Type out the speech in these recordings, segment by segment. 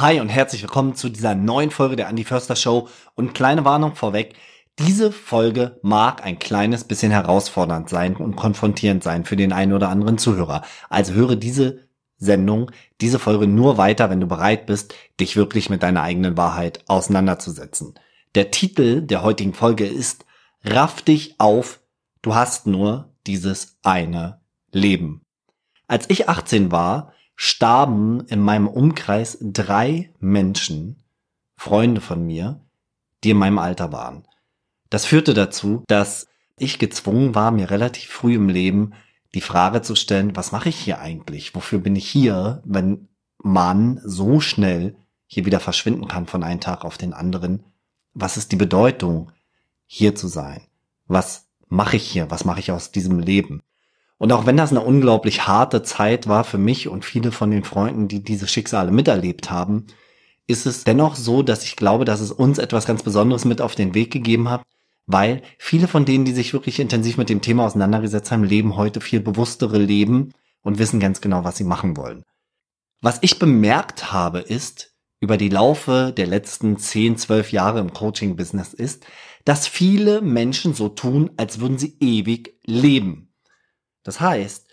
Hi und herzlich willkommen zu dieser neuen Folge der Andy Förster Show und kleine Warnung vorweg. Diese Folge mag ein kleines bisschen herausfordernd sein und konfrontierend sein für den einen oder anderen Zuhörer. Also höre diese Sendung, diese Folge nur weiter, wenn du bereit bist, dich wirklich mit deiner eigenen Wahrheit auseinanderzusetzen. Der Titel der heutigen Folge ist Raff dich auf, du hast nur dieses eine Leben. Als ich 18 war, starben in meinem Umkreis drei Menschen, Freunde von mir, die in meinem Alter waren. Das führte dazu, dass ich gezwungen war, mir relativ früh im Leben die Frage zu stellen, was mache ich hier eigentlich? Wofür bin ich hier, wenn man so schnell hier wieder verschwinden kann von einem Tag auf den anderen? Was ist die Bedeutung, hier zu sein? Was mache ich hier? Was mache ich aus diesem Leben? Und auch wenn das eine unglaublich harte Zeit war für mich und viele von den Freunden, die diese Schicksale miterlebt haben, ist es dennoch so, dass ich glaube, dass es uns etwas ganz Besonderes mit auf den Weg gegeben hat, weil viele von denen, die sich wirklich intensiv mit dem Thema auseinandergesetzt haben, leben heute viel bewusstere Leben und wissen ganz genau, was sie machen wollen. Was ich bemerkt habe, ist, über die Laufe der letzten 10, 12 Jahre im Coaching-Business ist, dass viele Menschen so tun, als würden sie ewig leben. Das heißt,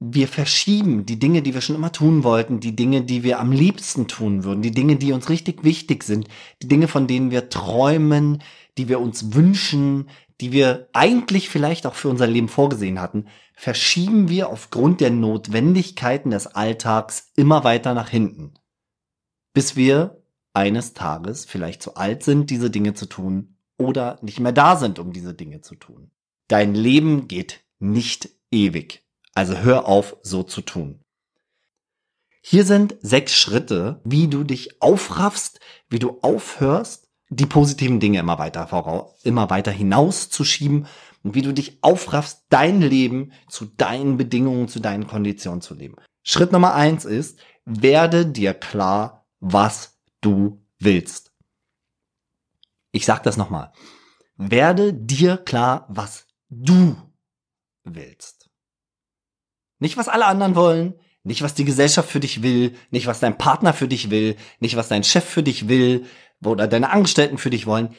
wir verschieben die Dinge, die wir schon immer tun wollten, die Dinge, die wir am liebsten tun würden, die Dinge, die uns richtig wichtig sind, die Dinge, von denen wir träumen, die wir uns wünschen, die wir eigentlich vielleicht auch für unser Leben vorgesehen hatten, verschieben wir aufgrund der Notwendigkeiten des Alltags immer weiter nach hinten, bis wir eines Tages vielleicht zu alt sind, diese Dinge zu tun oder nicht mehr da sind, um diese Dinge zu tun. Dein Leben geht nicht ewig. Also hör auf, so zu tun. Hier sind sechs Schritte, wie du dich aufraffst, wie du aufhörst, die positiven Dinge immer weiter voraus, immer weiter hinauszuschieben und wie du dich aufraffst, dein Leben zu deinen Bedingungen, zu deinen Konditionen zu leben. Schritt Nummer eins ist, werde dir klar, was du willst. Ich sag das nochmal. Werde dir klar, was du willst. Nicht, was alle anderen wollen, nicht, was die Gesellschaft für dich will, nicht, was dein Partner für dich will, nicht, was dein Chef für dich will oder deine Angestellten für dich wollen.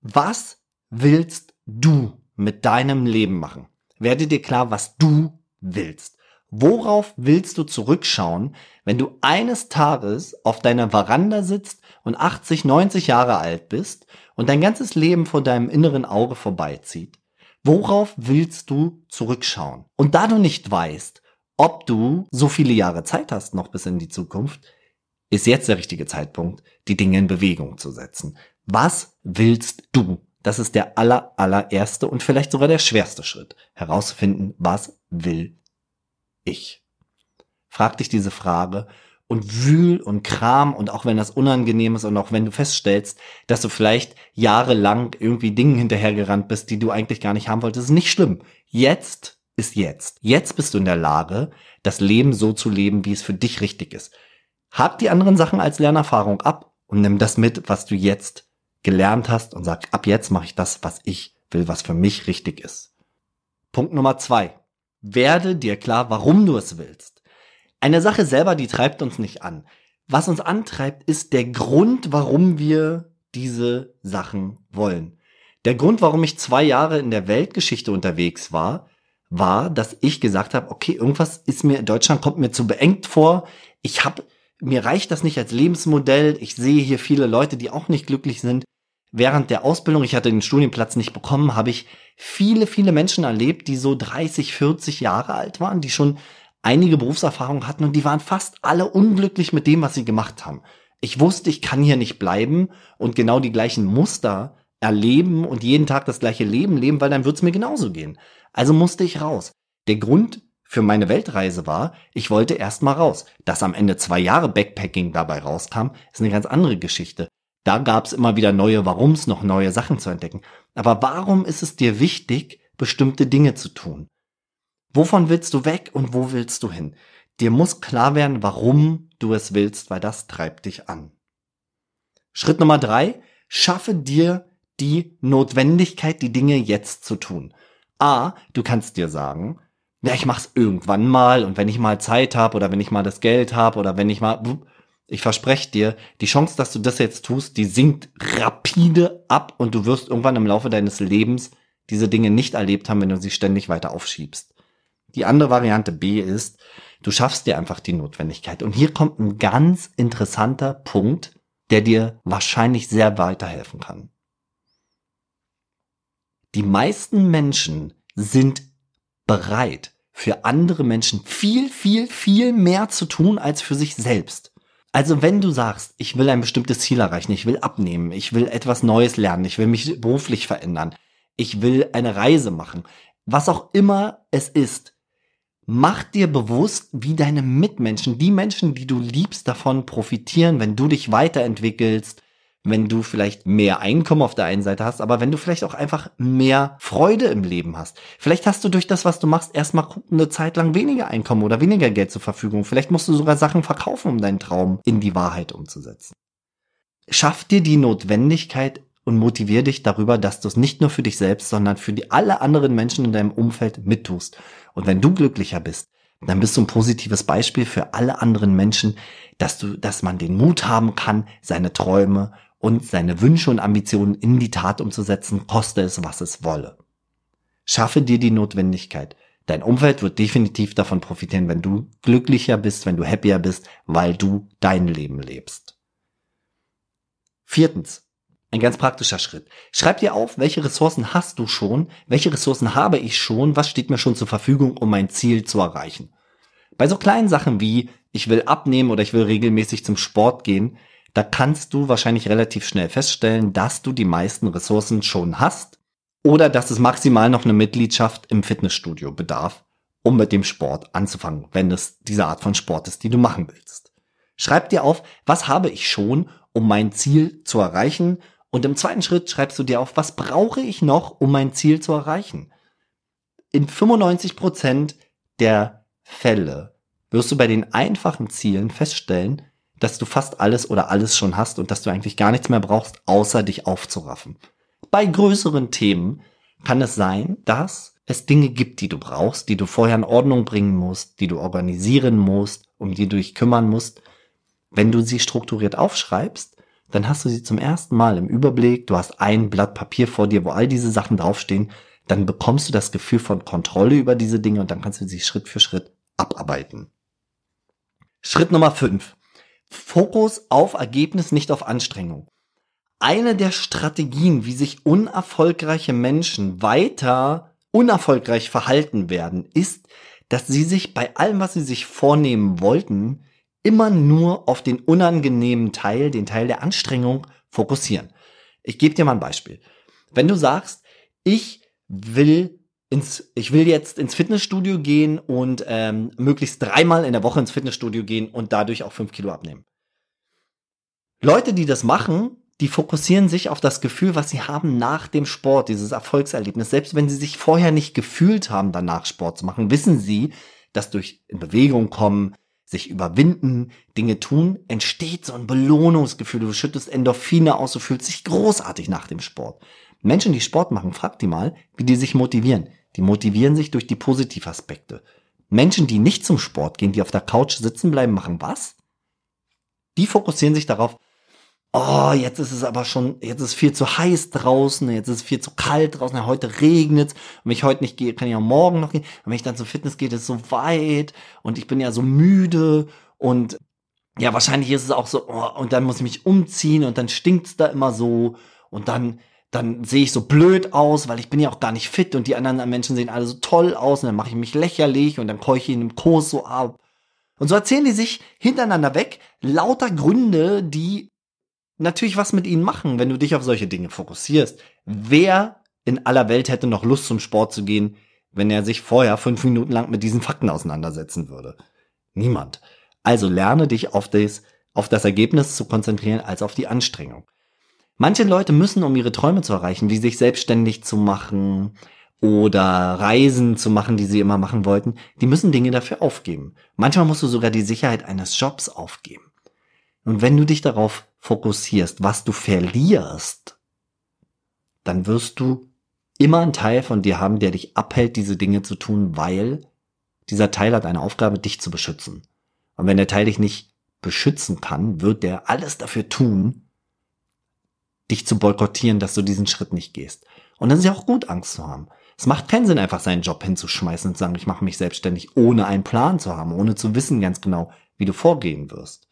Was willst du mit deinem Leben machen? Werde dir klar, was du willst. Worauf willst du zurückschauen, wenn du eines Tages auf deiner Veranda sitzt und 80, 90 Jahre alt bist und dein ganzes Leben vor deinem inneren Auge vorbeizieht? Worauf willst du zurückschauen? Und da du nicht weißt, ob du so viele Jahre Zeit hast, noch bis in die Zukunft, ist jetzt der richtige Zeitpunkt, die Dinge in Bewegung zu setzen. Was willst du? Das ist der aller, allererste und vielleicht sogar der schwerste Schritt. Herausfinden, was will ich? Frag dich diese Frage und wühl und kram und auch wenn das unangenehm ist und auch wenn du feststellst, dass du vielleicht jahrelang irgendwie Dingen hinterhergerannt bist, die du eigentlich gar nicht haben wolltest, ist nicht schlimm. Jetzt ist jetzt. Jetzt bist du in der Lage, das Leben so zu leben, wie es für dich richtig ist. Hab die anderen Sachen als Lernerfahrung ab und nimm das mit, was du jetzt gelernt hast und sag, ab jetzt mache ich das, was ich will, was für mich richtig ist. Punkt Nummer zwei. Werde dir klar, warum du es willst. Eine Sache selber, die treibt uns nicht an. Was uns antreibt, ist der Grund, warum wir diese Sachen wollen. Der Grund, warum ich zwei Jahre in der Weltgeschichte unterwegs war, war, dass ich gesagt habe, okay, irgendwas ist mir in Deutschland kommt mir zu beengt vor. Ich habe mir reicht das nicht als Lebensmodell. Ich sehe hier viele Leute, die auch nicht glücklich sind. Während der Ausbildung, ich hatte den Studienplatz nicht bekommen, habe ich viele, viele Menschen erlebt, die so 30, 40 Jahre alt waren, die schon einige Berufserfahrung hatten und die waren fast alle unglücklich mit dem, was sie gemacht haben. Ich wusste, ich kann hier nicht bleiben und genau die gleichen Muster erleben und jeden Tag das gleiche Leben leben, weil dann wird's mir genauso gehen. Also musste ich raus. Der Grund für meine Weltreise war, ich wollte erst mal raus. Dass am Ende zwei Jahre Backpacking dabei rauskam, ist eine ganz andere Geschichte. Da gab's immer wieder neue Warums, noch neue Sachen zu entdecken. Aber warum ist es dir wichtig, bestimmte Dinge zu tun? Wovon willst du weg und wo willst du hin? Dir muss klar werden, warum du es willst, weil das treibt dich an. Schritt Nummer drei, schaffe dir die Notwendigkeit, die Dinge jetzt zu tun. A, du kannst dir sagen, ja, ich mach's irgendwann mal und wenn ich mal Zeit habe oder wenn ich mal das Geld habe oder wenn ich mal Ich verspreche dir, die Chance, dass du das jetzt tust, die sinkt rapide ab und du wirst irgendwann im Laufe deines Lebens diese Dinge nicht erlebt haben, wenn du sie ständig weiter aufschiebst. Die andere Variante B ist, du schaffst dir einfach die Notwendigkeit. Und hier kommt ein ganz interessanter Punkt, der dir wahrscheinlich sehr weiterhelfen kann. Die meisten Menschen sind bereit, für andere Menschen viel, viel, viel mehr zu tun als für sich selbst. Also wenn du sagst, ich will ein bestimmtes Ziel erreichen, ich will abnehmen, ich will etwas Neues lernen, ich will mich beruflich verändern, ich will eine Reise machen, was auch immer es ist, mach dir bewusst, wie deine Mitmenschen, die Menschen, die du liebst, davon profitieren, wenn du dich weiterentwickelst, wenn du vielleicht mehr Einkommen auf der einen Seite hast, aber wenn du vielleicht auch einfach mehr Freude im Leben hast. Vielleicht hast du durch das, was du machst, erstmal eine Zeit lang weniger Einkommen oder weniger Geld zur Verfügung. Vielleicht musst du sogar Sachen verkaufen, um deinen Traum in die Wahrheit umzusetzen. Schaff dir die Notwendigkeit und motivier dich darüber, dass du es nicht nur für dich selbst, sondern für die alle anderen Menschen in deinem Umfeld mittust. Und wenn du glücklicher bist, dann bist du ein positives Beispiel für alle anderen Menschen, dass du, dass man den Mut haben kann, seine Träume und seine Wünsche und Ambitionen in die Tat umzusetzen, koste es, was es wolle. Schaffe dir die Notwendigkeit. Dein Umfeld wird definitiv davon profitieren, wenn du glücklicher bist, wenn du happier bist, weil du dein Leben lebst. Viertens. Ein ganz praktischer Schritt. Schreib dir auf, welche Ressourcen hast du schon, welche Ressourcen habe ich schon, was steht mir schon zur Verfügung, um mein Ziel zu erreichen. Bei so kleinen Sachen wie, ich will abnehmen oder ich will regelmäßig zum Sport gehen, da kannst du wahrscheinlich relativ schnell feststellen, dass du die meisten Ressourcen schon hast oder dass es maximal noch eine Mitgliedschaft im Fitnessstudio bedarf, um mit dem Sport anzufangen, wenn es diese Art von Sport ist, die du machen willst. Schreib dir auf, was habe ich schon, um mein Ziel zu erreichen und im zweiten Schritt schreibst du dir auf, was brauche ich noch, um mein Ziel zu erreichen. In 95 Prozent der Fälle wirst du bei den einfachen Zielen feststellen, dass du fast alles oder alles schon hast und dass du eigentlich gar nichts mehr brauchst, außer dich aufzuraffen. Bei größeren Themen kann es sein, dass es Dinge gibt, die du brauchst, die du vorher in Ordnung bringen musst, die du organisieren musst, um die du dich kümmern musst. Wenn du sie strukturiert aufschreibst, dann hast du sie zum ersten Mal im Überblick, du hast ein Blatt Papier vor dir, wo all diese Sachen draufstehen, dann bekommst du das Gefühl von Kontrolle über diese Dinge und dann kannst du sie Schritt für Schritt abarbeiten. Schritt Nummer 5. Fokus auf Ergebnis, nicht auf Anstrengung. Eine der Strategien, wie sich unerfolgreiche Menschen weiter unerfolgreich verhalten werden, ist, dass sie sich bei allem, was sie sich vornehmen wollten, immer nur auf den unangenehmen Teil, den Teil der Anstrengung fokussieren. Ich gebe dir mal ein Beispiel. Wenn du sagst, ich will ins, ich will jetzt ins Fitnessstudio gehen und ähm, möglichst dreimal in der Woche ins Fitnessstudio gehen und dadurch auch fünf Kilo abnehmen. Leute, die das machen, die fokussieren sich auf das Gefühl, was sie haben nach dem Sport, dieses Erfolgserlebnis. Selbst wenn sie sich vorher nicht gefühlt haben, danach Sport zu machen, wissen sie, dass durch in Bewegung kommen, sich überwinden, Dinge tun, entsteht so ein Belohnungsgefühl. Du schüttest Endorphine aus, du fühlst dich großartig nach dem Sport. Menschen, die Sport machen, frag die mal, wie die sich motivieren. Die motivieren sich durch die Positivaspekte. Menschen, die nicht zum Sport gehen, die auf der Couch sitzen bleiben, machen was? Die fokussieren sich darauf, oh, jetzt ist es aber schon, jetzt ist viel zu heiß draußen, jetzt ist viel zu kalt draußen, ja, heute regnet. Wenn ich heute nicht gehe, kann ich auch morgen noch gehen. Und wenn ich dann zum Fitness gehe, ist es so weit und ich bin ja so müde und ja, wahrscheinlich ist es auch so, oh, und dann muss ich mich umziehen und dann stinkt's da immer so und dann dann sehe ich so blöd aus, weil ich bin ja auch gar nicht fit und die anderen Menschen sehen alle so toll aus und dann mache ich mich lächerlich und dann keuche ich in dem Kurs so ab. Und so erzählen die sich hintereinander weg lauter Gründe, die natürlich was mit ihnen machen, wenn du dich auf solche Dinge fokussierst. Wer in aller Welt hätte noch Lust zum Sport zu gehen, wenn er sich vorher fünf Minuten lang mit diesen Fakten auseinandersetzen würde? Niemand. Also lerne dich auf das, auf das Ergebnis zu konzentrieren als auf die Anstrengung. Manche Leute müssen, um ihre Träume zu erreichen, wie sich selbstständig zu machen oder Reisen zu machen, die sie immer machen wollten, die müssen Dinge dafür aufgeben. Manchmal musst du sogar die Sicherheit eines Jobs aufgeben. Und wenn du dich darauf fokussierst, was du verlierst, dann wirst du immer einen Teil von dir haben, der dich abhält, diese Dinge zu tun, weil dieser Teil hat eine Aufgabe, dich zu beschützen. Und wenn der Teil dich nicht beschützen kann, wird der alles dafür tun, dich zu boykottieren, dass du diesen Schritt nicht gehst. Und dann ist ja auch gut, Angst zu haben. Es macht keinen Sinn, einfach seinen Job hinzuschmeißen und zu sagen, ich mache mich selbstständig, ohne einen Plan zu haben, ohne zu wissen ganz genau, wie du vorgehen wirst.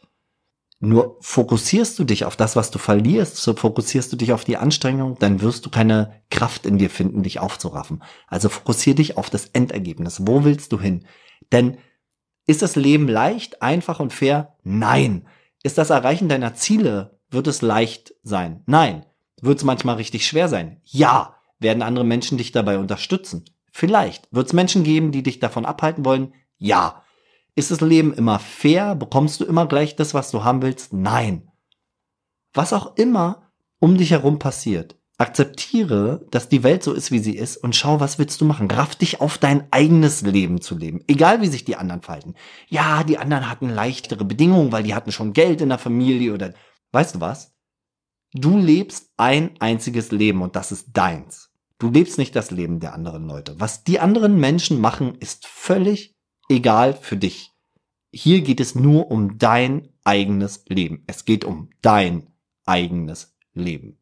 Nur fokussierst du dich auf das, was du verlierst, so fokussierst du dich auf die Anstrengung, dann wirst du keine Kraft in dir finden, dich aufzuraffen. Also fokussier dich auf das Endergebnis. Wo willst du hin? Denn ist das Leben leicht, einfach und fair? Nein. Ist das Erreichen deiner Ziele, wird es leicht sein? Nein. Wird es manchmal richtig schwer sein? Ja. Werden andere Menschen dich dabei unterstützen? Vielleicht. Wird es Menschen geben, die dich davon abhalten wollen? Ja. Ist das Leben immer fair? Bekommst du immer gleich das, was du haben willst? Nein. Was auch immer um dich herum passiert, akzeptiere, dass die Welt so ist, wie sie ist und schau, was willst du machen. Raff dich auf dein eigenes Leben zu leben. Egal, wie sich die anderen verhalten. Ja, die anderen hatten leichtere Bedingungen, weil die hatten schon Geld in der Familie oder, weißt du was? Du lebst ein einziges Leben und das ist deins. Du lebst nicht das Leben der anderen Leute. Was die anderen Menschen machen, ist völlig egal für dich. Hier geht es nur um dein eigenes Leben. Es geht um dein eigenes Leben.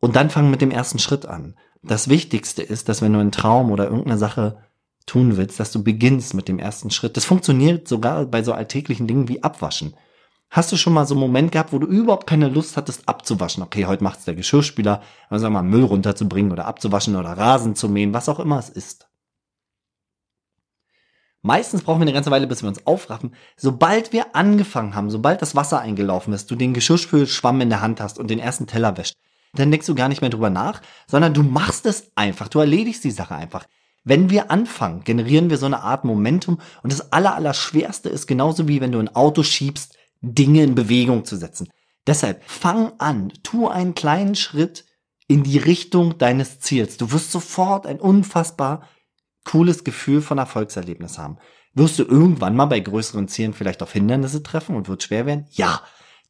Und dann fang mit dem ersten Schritt an. Das Wichtigste ist, dass wenn du einen Traum oder irgendeine Sache tun willst, dass du beginnst mit dem ersten Schritt. Das funktioniert sogar bei so alltäglichen Dingen wie Abwaschen. Hast du schon mal so einen Moment gehabt, wo du überhaupt keine Lust hattest abzuwaschen? Okay, heute macht's der Geschirrspüler, also mal Müll runterzubringen oder abzuwaschen oder Rasen zu mähen, was auch immer es ist. Meistens brauchen wir eine ganze Weile, bis wir uns aufraffen. Sobald wir angefangen haben, sobald das Wasser eingelaufen ist, du den Geschirrspülschwamm in der Hand hast und den ersten Teller wäscht, dann denkst du gar nicht mehr drüber nach, sondern du machst es einfach, du erledigst die Sache einfach. Wenn wir anfangen, generieren wir so eine Art Momentum und das Allerallerschwerste ist genauso wie wenn du ein Auto schiebst, Dinge in Bewegung zu setzen. Deshalb fang an, tu einen kleinen Schritt in die Richtung deines Ziels. Du wirst sofort ein unfassbar cooles Gefühl von Erfolgserlebnis haben. Wirst du irgendwann mal bei größeren Zielen vielleicht auf Hindernisse treffen und wird schwer werden? Ja.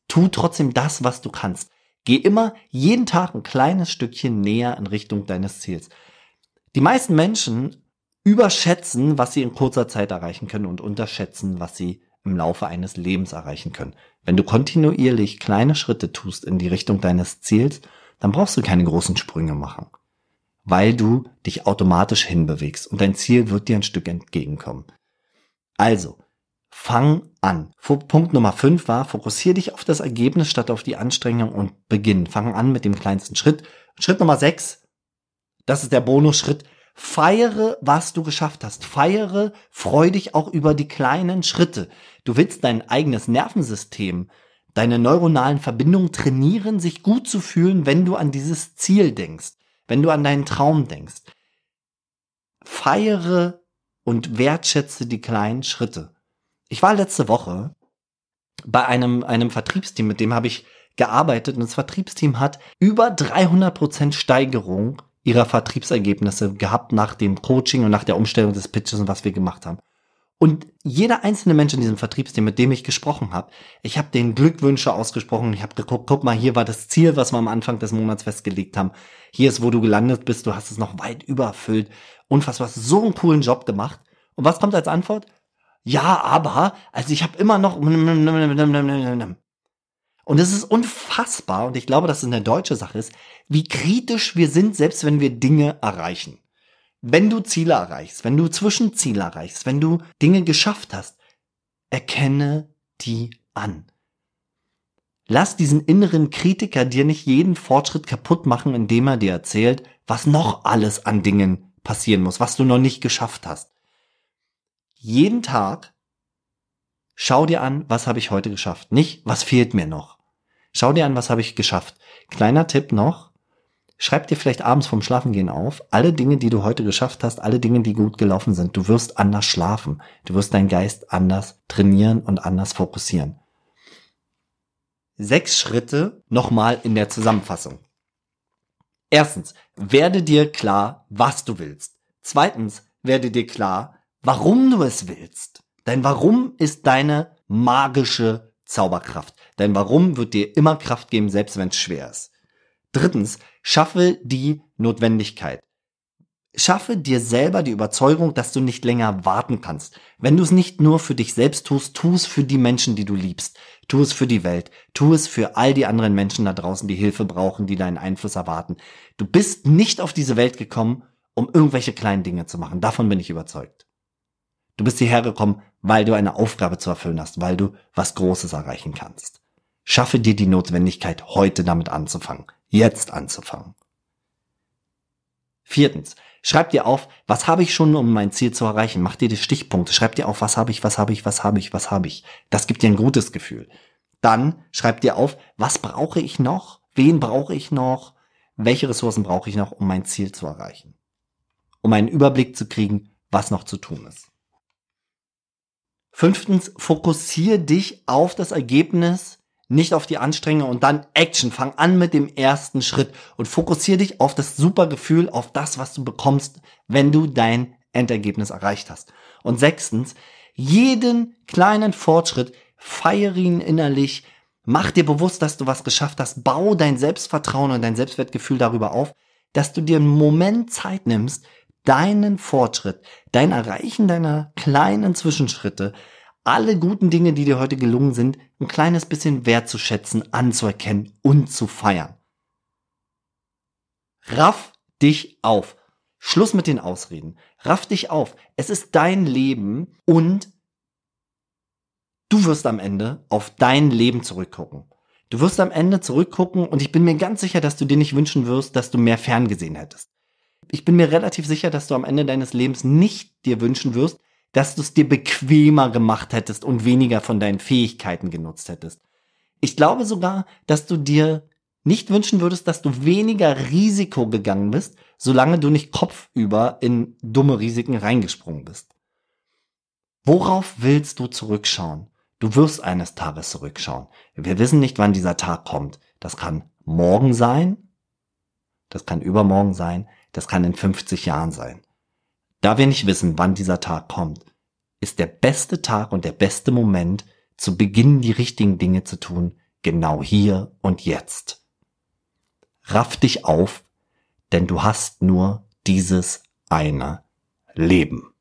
Tu trotzdem das, was du kannst. Geh immer jeden Tag ein kleines Stückchen näher in Richtung deines Ziels. Die meisten Menschen überschätzen, was sie in kurzer Zeit erreichen können und unterschätzen, was sie im Laufe eines Lebens erreichen können. Wenn du kontinuierlich kleine Schritte tust in die Richtung deines Ziels, dann brauchst du keine großen Sprünge machen weil du dich automatisch hinbewegst und dein Ziel wird dir ein Stück entgegenkommen. Also, fang an. Punkt Nummer 5 war, fokussiere dich auf das Ergebnis statt auf die Anstrengung und beginn. Fang an mit dem kleinsten Schritt. Schritt Nummer 6, das ist der Bonusschritt. Feiere, was du geschafft hast. Feiere, freu dich auch über die kleinen Schritte. Du willst dein eigenes Nervensystem, deine neuronalen Verbindungen trainieren, sich gut zu fühlen, wenn du an dieses Ziel denkst wenn du an deinen Traum denkst, feiere und wertschätze die kleinen Schritte. Ich war letzte Woche bei einem, einem Vertriebsteam, mit dem habe ich gearbeitet und das Vertriebsteam hat über 300 Prozent Steigerung ihrer Vertriebsergebnisse gehabt nach dem Coaching und nach der Umstellung des Pitches und was wir gemacht haben. Und jeder einzelne Mensch in diesem Vertriebsteam, mit dem ich gesprochen habe, ich habe den Glückwünsche ausgesprochen, ich habe geguckt, guck mal, hier war das Ziel, was wir am Anfang des Monats festgelegt haben. Hier ist, wo du gelandet bist, du hast es noch weit übererfüllt. Unfassbar, hast so einen coolen Job gemacht. Und was kommt als Antwort? Ja, aber, also ich habe immer noch. Und es ist unfassbar, und ich glaube, dass es eine deutsche Sache ist, wie kritisch wir sind, selbst wenn wir Dinge erreichen. Wenn du Ziele erreichst, wenn du Zwischenziele erreichst, wenn du Dinge geschafft hast, erkenne die an. Lass diesen inneren Kritiker dir nicht jeden Fortschritt kaputt machen, indem er dir erzählt, was noch alles an Dingen passieren muss, was du noch nicht geschafft hast. Jeden Tag schau dir an, was habe ich heute geschafft, nicht was fehlt mir noch. Schau dir an, was habe ich geschafft. Kleiner Tipp noch, Schreib dir vielleicht abends vom Schlafengehen auf, alle Dinge, die du heute geschafft hast, alle Dinge, die gut gelaufen sind. Du wirst anders schlafen. Du wirst deinen Geist anders trainieren und anders fokussieren. Sechs Schritte nochmal in der Zusammenfassung. Erstens, werde dir klar, was du willst. Zweitens, werde dir klar, warum du es willst. Dein Warum ist deine magische Zauberkraft. Dein Warum wird dir immer Kraft geben, selbst wenn es schwer ist. Drittens, schaffe die Notwendigkeit. Schaffe dir selber die Überzeugung, dass du nicht länger warten kannst. Wenn du es nicht nur für dich selbst tust, tu es für die Menschen, die du liebst. Tu es für die Welt. Tu es für all die anderen Menschen da draußen, die Hilfe brauchen, die deinen Einfluss erwarten. Du bist nicht auf diese Welt gekommen, um irgendwelche kleinen Dinge zu machen. Davon bin ich überzeugt. Du bist hierher gekommen, weil du eine Aufgabe zu erfüllen hast, weil du was Großes erreichen kannst. Schaffe dir die Notwendigkeit, heute damit anzufangen. Jetzt anzufangen. Viertens, schreib dir auf, was habe ich schon, um mein Ziel zu erreichen. Mach dir die Stichpunkte. Schreib dir auf, was habe ich, was habe ich, was habe ich, was habe ich. Das gibt dir ein gutes Gefühl. Dann schreib dir auf, was brauche ich noch? Wen brauche ich noch? Welche Ressourcen brauche ich noch, um mein Ziel zu erreichen? Um einen Überblick zu kriegen, was noch zu tun ist. Fünftens, fokussiere dich auf das Ergebnis nicht auf die Anstrengung und dann Action. Fang an mit dem ersten Schritt und fokussiere dich auf das super Gefühl, auf das, was du bekommst, wenn du dein Endergebnis erreicht hast. Und sechstens, jeden kleinen Fortschritt feiere ihn innerlich, mach dir bewusst, dass du was geschafft hast, bau dein Selbstvertrauen und dein Selbstwertgefühl darüber auf, dass du dir einen Moment Zeit nimmst, deinen Fortschritt, dein Erreichen deiner kleinen Zwischenschritte alle guten Dinge, die dir heute gelungen sind, ein kleines bisschen wertzuschätzen, anzuerkennen und zu feiern. Raff dich auf. Schluss mit den Ausreden. Raff dich auf. Es ist dein Leben und du wirst am Ende auf dein Leben zurückgucken. Du wirst am Ende zurückgucken und ich bin mir ganz sicher, dass du dir nicht wünschen wirst, dass du mehr ferngesehen hättest. Ich bin mir relativ sicher, dass du am Ende deines Lebens nicht dir wünschen wirst, dass du es dir bequemer gemacht hättest und weniger von deinen Fähigkeiten genutzt hättest. Ich glaube sogar, dass du dir nicht wünschen würdest, dass du weniger Risiko gegangen bist, solange du nicht kopfüber in dumme Risiken reingesprungen bist. Worauf willst du zurückschauen? Du wirst eines Tages zurückschauen. Wir wissen nicht, wann dieser Tag kommt. Das kann morgen sein, das kann übermorgen sein, das kann in 50 Jahren sein. Da wir nicht wissen, wann dieser Tag kommt, ist der beste Tag und der beste Moment, zu Beginn die richtigen Dinge zu tun, genau hier und jetzt. Raff dich auf, denn du hast nur dieses eine Leben.